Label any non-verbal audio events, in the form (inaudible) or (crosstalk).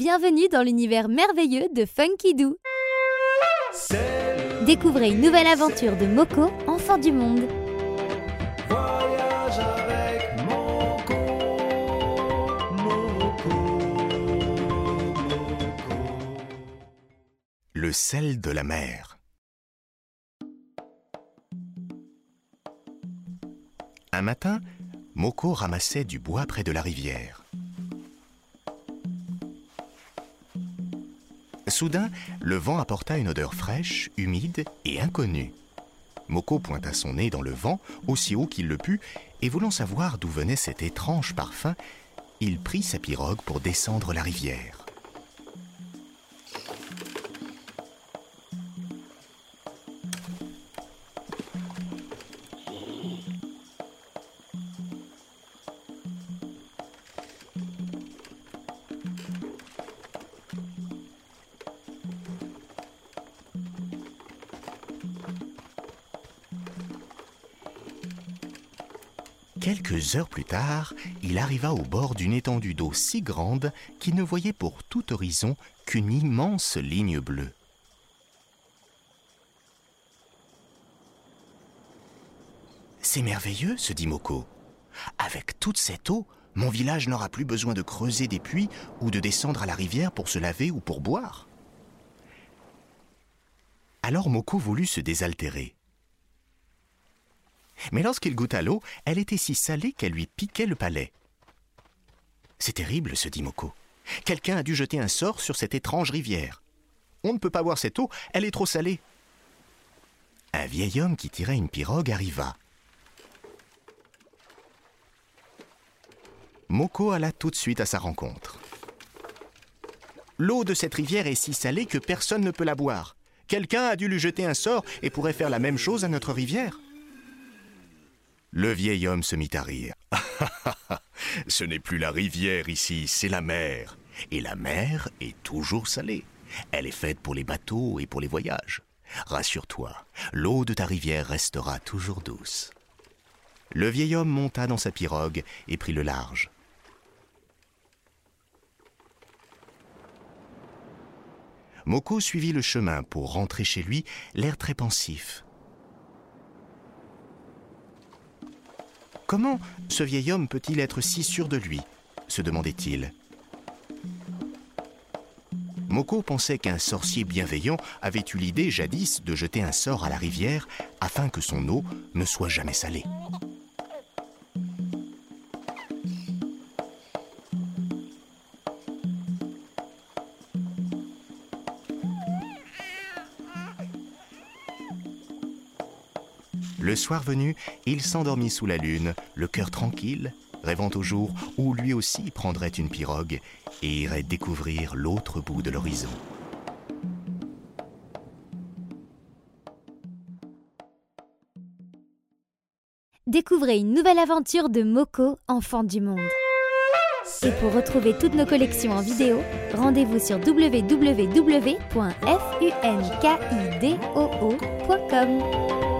Bienvenue dans l'univers merveilleux de Funky Doo. Découvrez une nouvelle aventure de Moko, enfant du monde. Voyage avec Moko, Moko, Moko. Le sel de la mer. Un matin, Moko ramassait du bois près de la rivière. Soudain, le vent apporta une odeur fraîche, humide et inconnue. Moko pointa son nez dans le vent, aussi haut qu'il le put, et voulant savoir d'où venait cet étrange parfum, il prit sa pirogue pour descendre la rivière. Quelques heures plus tard, il arriva au bord d'une étendue d'eau si grande qu'il ne voyait pour tout horizon qu'une immense ligne bleue. C'est merveilleux, se dit Moko. Avec toute cette eau, mon village n'aura plus besoin de creuser des puits ou de descendre à la rivière pour se laver ou pour boire. Alors Moko voulut se désaltérer. Mais lorsqu'il goûta l'eau, elle était si salée qu'elle lui piquait le palais. C'est terrible, se dit Moko. Quelqu'un a dû jeter un sort sur cette étrange rivière. On ne peut pas boire cette eau, elle est trop salée. Un vieil homme qui tirait une pirogue arriva. Moko alla tout de suite à sa rencontre. L'eau de cette rivière est si salée que personne ne peut la boire. Quelqu'un a dû lui jeter un sort et pourrait faire la même chose à notre rivière. Le vieil homme se mit à rire. (laughs) Ce n'est plus la rivière ici, c'est la mer. Et la mer est toujours salée. Elle est faite pour les bateaux et pour les voyages. Rassure-toi, l'eau de ta rivière restera toujours douce. Le vieil homme monta dans sa pirogue et prit le large. Moko suivit le chemin pour rentrer chez lui, l'air très pensif. Comment ce vieil homme peut-il être si sûr de lui se demandait-il. Moko pensait qu'un sorcier bienveillant avait eu l'idée jadis de jeter un sort à la rivière afin que son eau ne soit jamais salée. Le soir venu, il s'endormit sous la lune, le cœur tranquille, rêvant au jour où lui aussi prendrait une pirogue et irait découvrir l'autre bout de l'horizon. Découvrez une nouvelle aventure de Moko, enfant du monde. Et pour retrouver toutes nos collections en vidéo, rendez-vous sur www.funkidoo.com.